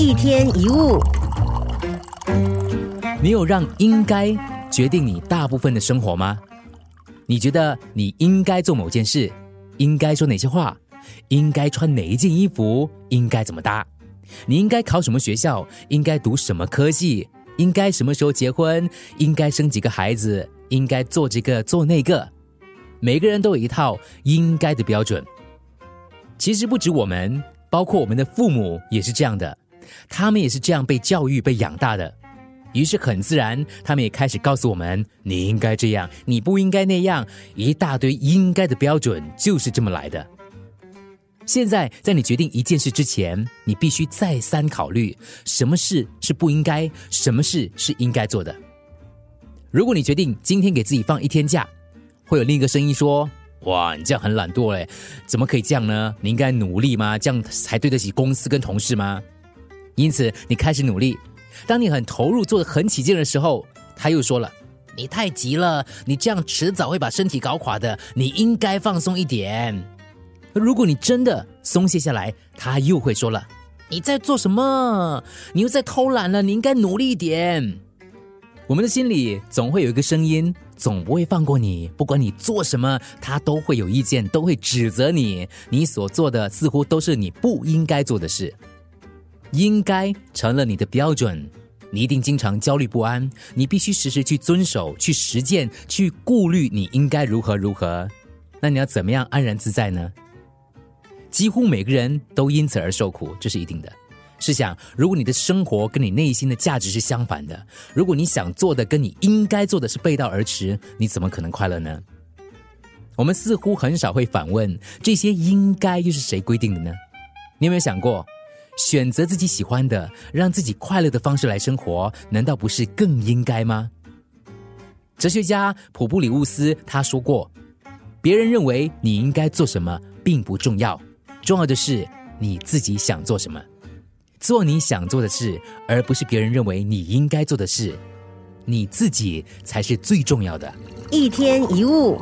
一天一物，你有让应该决定你大部分的生活吗？你觉得你应该做某件事，应该说哪些话，应该穿哪一件衣服，应该怎么搭？你应该考什么学校？应该读什么科系？应该什么时候结婚？应该生几个孩子？应该做这个做那个？每个人都有一套应该的标准。其实不止我们，包括我们的父母也是这样的，他们也是这样被教育、被养大的。于是很自然，他们也开始告诉我们：你应该这样，你不应该那样，一大堆应该的标准就是这么来的。现在，在你决定一件事之前，你必须再三考虑，什么事是不应该，什么事是应该做的。如果你决定今天给自己放一天假，会有另一个声音说：“哇，你这样很懒惰嘞，怎么可以这样呢？你应该努力吗？这样才对得起公司跟同事吗？”因此，你开始努力。当你很投入、做的很起劲的时候，他又说了：“你太急了，你这样迟早会把身体搞垮的。你应该放松一点。”如果你真的松懈下来，他又会说了：“你在做什么？你又在偷懒了。你应该努力一点。”我们的心里总会有一个声音，总不会放过你。不管你做什么，他都会有意见，都会指责你。你所做的似乎都是你不应该做的事，应该成了你的标准。你一定经常焦虑不安，你必须时时去遵守、去实践、去顾虑，你应该如何如何。那你要怎么样安然自在呢？几乎每个人都因此而受苦，这是一定的。试想，如果你的生活跟你内心的价值是相反的，如果你想做的跟你应该做的是背道而驰，你怎么可能快乐呢？我们似乎很少会反问：这些应该又是谁规定的呢？你有没有想过，选择自己喜欢的、让自己快乐的方式来生活，难道不是更应该吗？哲学家普布里乌斯他说过：“别人认为你应该做什么并不重要。”重要的是你自己想做什么，做你想做的事，而不是别人认为你应该做的事，你自己才是最重要的。一天一物。